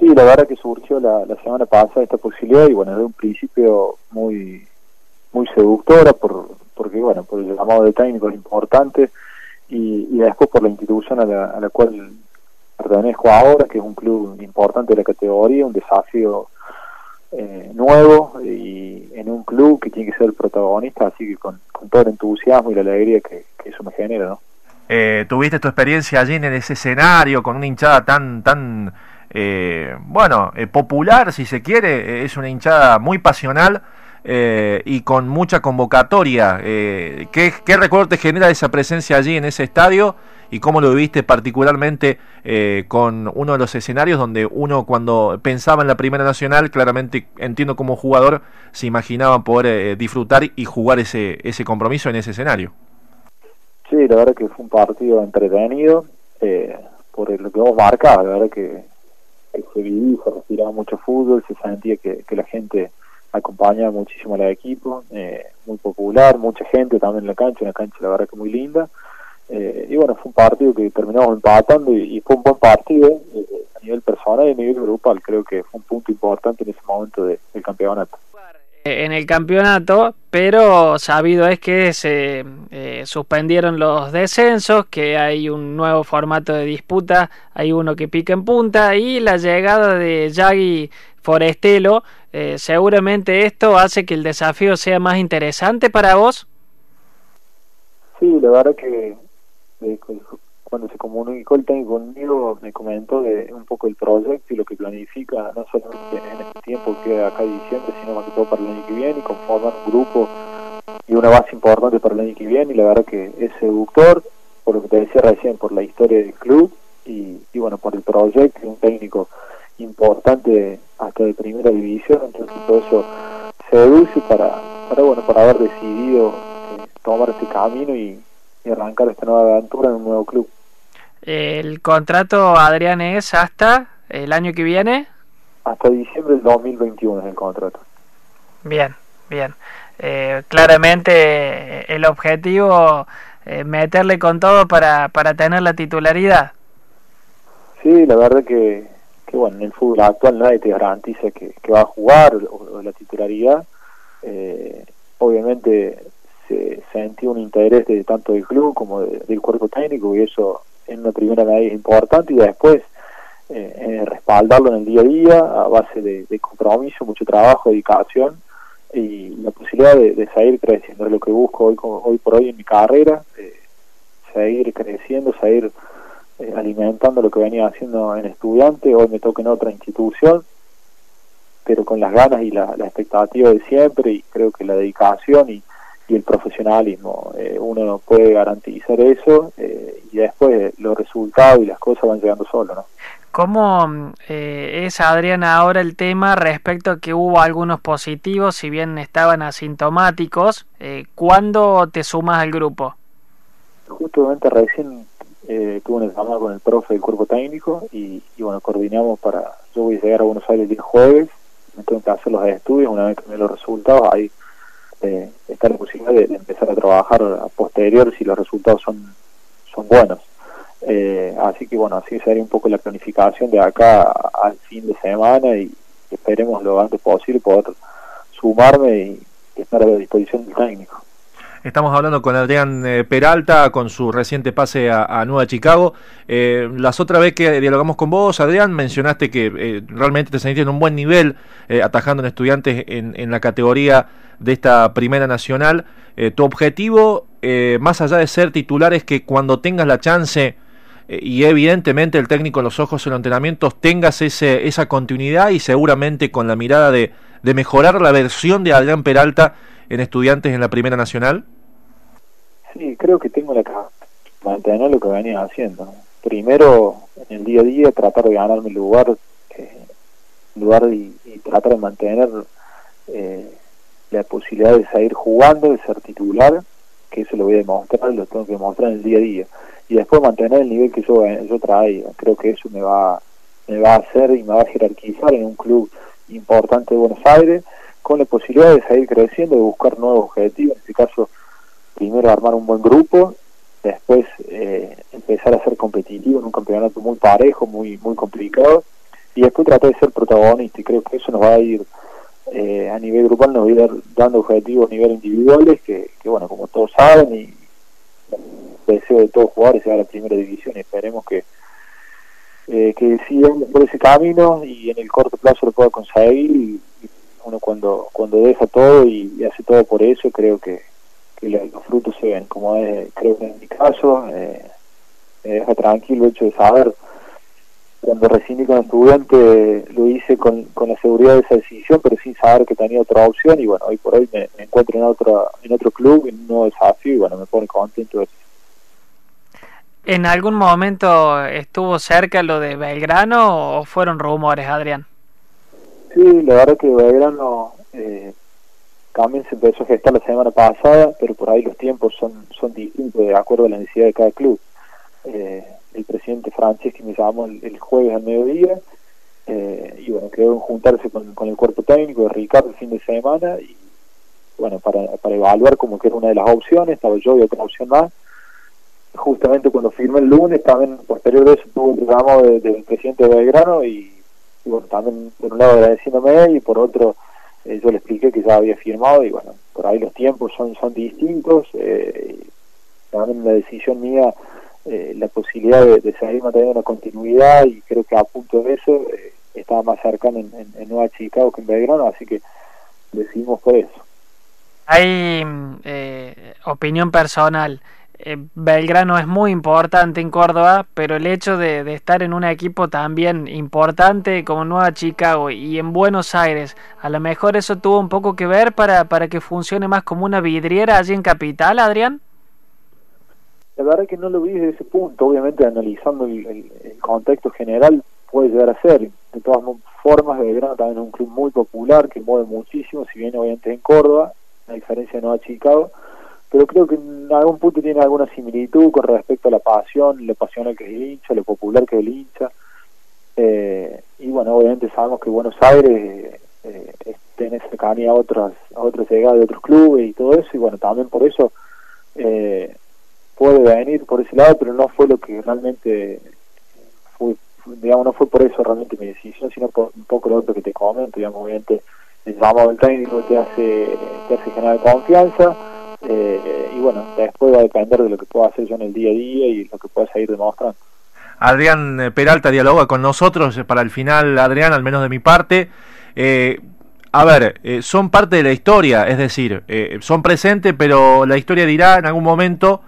Sí, la verdad que surgió la, la semana pasada esta posibilidad y bueno, de un principio muy muy seductora por porque bueno, por el llamado de técnico es importante y, y después por la institución a la, a la cual pertenezco ahora, que es un club importante de la categoría, un desafío eh, nuevo y en un club que tiene que ser el protagonista, así que con, con todo el entusiasmo y la alegría que, que eso me genera, ¿no? Eh, tuviste tu experiencia allí en ese escenario con una hinchada tan tan eh, bueno eh, popular si se quiere es una hinchada muy pasional eh, y con mucha convocatoria eh, ¿qué, ¿qué recuerdo te genera esa presencia allí en ese estadio y cómo lo viviste particularmente eh, con uno de los escenarios donde uno cuando pensaba en la Primera Nacional, claramente entiendo como jugador, se imaginaba poder eh, disfrutar y jugar ese, ese compromiso en ese escenario. Sí, la verdad que fue un partido entretenido, eh, por lo que vos marcabas, la verdad que, se vivía, se respiraba mucho fútbol, se sentía que, que la gente acompañaba muchísimo al equipo, eh, muy popular, mucha gente también en la cancha, una cancha la verdad que muy linda, eh, y bueno, fue un partido que terminamos empatando y, y fue un buen partido eh, a nivel personal y a nivel grupal, creo que fue un punto importante en ese momento de, del campeonato en el campeonato, pero sabido es que se eh, suspendieron los descensos, que hay un nuevo formato de disputa, hay uno que pica en punta y la llegada de Yagi Forestelo, eh, seguramente esto hace que el desafío sea más interesante para vos. Sí, la verdad que eh, cuando se comunicó el técnico conmigo me comentó de un poco el proyecto y lo que planifica no solamente en este tiempo que acá diciembre sino más que todo para el año que viene y conformar un grupo base importante para el año que viene y la verdad que es seductor por lo que te decía recién por la historia del club y, y bueno por el proyecto un técnico importante hasta de primera división entonces todo eso seduce para, para bueno para haber decidido eh, tomar este camino y, y arrancar esta nueva aventura en un nuevo club el contrato, Adrián, es hasta el año que viene. Hasta diciembre del 2021 es el contrato. Bien, bien. Eh, claramente el objetivo eh, meterle con todo para, para tener la titularidad. Sí, la verdad que, que bueno, en el fútbol actual nadie te garantiza que, que va a jugar o, la titularidad. Eh, obviamente se sentió un interés de tanto del club como de, del cuerpo técnico y eso en una primera medida importante y después eh, eh, respaldarlo en el día a día a base de, compromiso, mucho trabajo, dedicación y la posibilidad de, de seguir creciendo. Es lo que busco hoy, hoy por hoy en mi carrera, eh, seguir creciendo, seguir eh, alimentando lo que venía haciendo en estudiante. Hoy me toca en otra institución, pero con las ganas y la, la expectativa de siempre y creo que la dedicación y y el profesionalismo. Eh, uno puede garantizar eso eh, y después los resultados y las cosas van llegando solo, ¿no? ¿Cómo eh, es, Adriana, ahora el tema respecto a que hubo algunos positivos, si bien estaban asintomáticos? Eh, ¿Cuándo te sumas al grupo? Justamente recién eh, tuve una llamada con el profe del cuerpo técnico y, bueno, coordinamos para... Yo voy a llegar a Buenos Aires el jueves, me tengo que hacer los estudios, una vez que me los resultados, ahí eh, está la posibilidad de, de, empezar a trabajar a posterior si los resultados son, son buenos. Eh, así que bueno, así sería un poco la planificación de acá al fin de semana y esperemos lo antes posible poder sumarme y, estar a la disposición del técnico. Estamos hablando con Adrián eh, Peralta, con su reciente pase a, Nueva Chicago. Eh, las otras vez que dialogamos con vos, Adrián, mencionaste que eh, realmente te sentiste en un buen nivel, eh, atajando en estudiantes en, en, la categoría de esta Primera Nacional. Tu objetivo, más allá de ser titular, es que cuando tengas la chance y evidentemente el técnico los ojos en los entrenamientos tengas ese, esa continuidad y seguramente con la mirada de, de mejorar la versión de Adrián Peralta en estudiantes en la Primera Nacional? Sí, creo que tengo la mantener lo que venía haciendo. Primero, en el día a día, tratar de ganarme el lugar, eh, lugar y, y, tratar de mantener eh, la posibilidad de seguir jugando, de ser titular, que eso lo voy a demostrar, lo tengo que demostrar en el día a día. Y después mantener el nivel que yo, yo traía. Creo que eso me va, me va a hacer y me va a jerarquizar en un club importante de Buenos Aires con la posibilidad de seguir creciendo, de buscar nuevos objetivos, en este caso primero armar un buen grupo, después eh, empezar a ser competitivo en un campeonato muy parejo, muy muy complicado, y después tratar de ser protagonista y creo que eso nos va a ir eh, a nivel grupal nos va a ir dando objetivos a nivel individuales que, que bueno como todos saben y deseo de todos jugadores sea la primera división. Esperemos que eh, que por ese camino y en el corto plazo lo pueda conseguir. Y, uno cuando cuando deja todo y, hace todo por eso creo que, que los frutos se ven como es, creo que en mi caso eh, me deja tranquilo el hecho de saber. Cuando rescindí con estudiante lo hice con, con la seguridad de esa decisión pero sin saber que tenía otra opción. Y bueno hoy por hoy me, encuentro en otra en otro club en un nuevo desafío y bueno me pone contento de eso ¿En algún momento estuvo cerca lo de Belgrano o fueron rumores, Adrián? Sí, la verdad que Belgrano eh, también se empezó a gestar la semana pasada, pero por ahí los tiempos son, son distintos de acuerdo a la necesidad de cada club. Eh, el presidente Franceschi me llamó el, jueves al mediodía eh, y bueno, quedó en juntarse con, con, el cuerpo técnico de Ricardo el fin de semana y bueno, para, para evaluar como que era una de las opciones, estaba yo y otra opción más justamente cuando firmé el lunes, también posterior de eso tuvo un programa del presidente de Belgrano y, bueno, también por un lado agradeciéndome y por otro eh, yo le expliqué que ya había firmado y bueno, por ahí los tiempos son, son distintos, eh, también la decisión mía, eh, la posibilidad de, de seguir manteniendo una continuidad y creo que a punto de eso eh, estaba más cercano en, en, Nueva Chicago que en Belgrano, así que decidimos por eso. Hay opinión personal. Eh, Belgrano es muy importante en Córdoba, pero el hecho de, estar en un equipo también importante como Nueva Chicago y en Buenos Aires, a lo mejor eso tuvo un poco que ver para, para que funcione más como una vidriera allí en Capital, Adrián. La verdad que no lo vi desde ese punto, obviamente analizando el, contexto general puede llegar a ser. De todas formas, Belgrano también es un club muy popular que mueve muchísimo, si bien obviamente en Córdoba, a diferencia de Nueva Chicago pero creo que en algún punto tiene alguna similitud con respecto a la pasión, lo pasional que es el hincha, lo popular que es el hincha. Eh, y bueno, obviamente sabemos que Buenos Aires eh, tiene cercanía a otras, a otras llegadas de otros clubes y todo eso, y bueno, también por eso eh, puede venir por ese lado, pero no fue lo que realmente fue, digamos, no fue por eso realmente mi decisión, sino por un poco lo otro que te comento, digamos, obviamente el llamado del técnico te hace, te hace generar confianza eh, y bueno, después va a depender de lo que pueda hacer yo en el día a día y lo que pueda seguir demostrando. Adrián eh, Peralta dialoga con nosotros eh, para el final, Adrián, al menos de mi parte. a ver, son parte de la historia, es decir, son presentes, pero la historia dirá en algún momento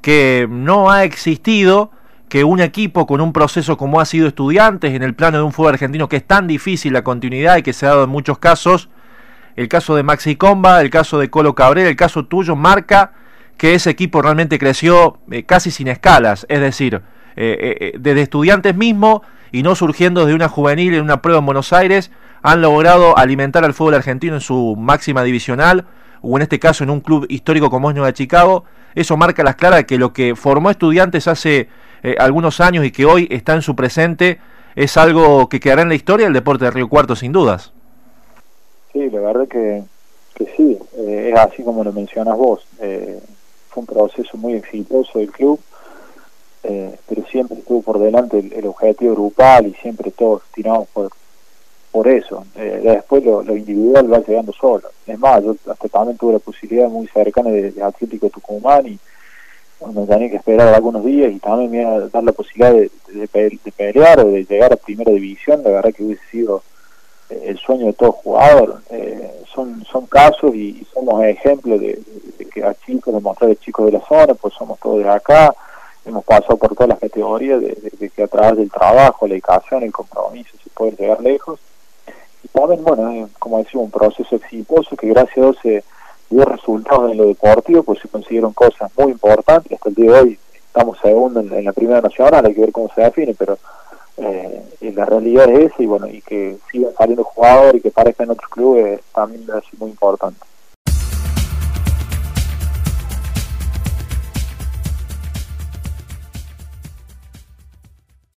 que no ha existido que un equipo con un proceso como ha sido estudiantes en el plano de un fútbol argentino que es tan difícil la continuidad y que se ha dado en muchos casos, el caso de Maxi Comba, el caso de Colo Cabrera, el caso tuyo, marca que ese equipo realmente creció eh, casi sin escalas, es decir, eh, eh, desde estudiantes mismos y no surgiendo de una juvenil en una prueba en Buenos Aires, han logrado alimentar al fútbol argentino en su máxima divisional, o en este caso en un club histórico como es Nueva Chicago. Eso marca las claras que lo que formó estudiantes hace algunos años y que hoy está en su presente es algo que quedará en la historia del deporte de Río Cuarto, sin dudas. Sí, la verdad que, que sí, eh, es así como lo mencionas vos. Eh, fue un proceso muy exitoso del club, eh, pero siempre estuvo por delante el, objetivo grupal y siempre todos tiramos por, por eso. después lo, individual va llegando solo. Es más, yo hasta también tuve la posibilidad muy cercana de, Atlético Tucumán y me tenía que esperar algunos días y también me iba a dar la posibilidad de, de pelear o de llegar a primera división, la verdad que hubiese sido el sueño de todo jugador. Eh, son, son casos y, somos ejemplos de, que a chicos, de chicos de la zona, pues somos todos de acá, hemos pasado por todas las categorías, de, que a través del trabajo, la educación, el compromiso se puede llegar lejos. Y también, bueno, eh, como decimos, un proceso exitoso que gracias a Dios se dio resultados en lo deportivo, pues se consiguieron cosas muy importantes. Hasta el día de hoy estamos segundos en, en la primera nacional, hay que ver cómo se define, pero eh, y la realidad es esa y bueno y que sigan saliendo jugadores y que parezcan en otros clubes también es muy importante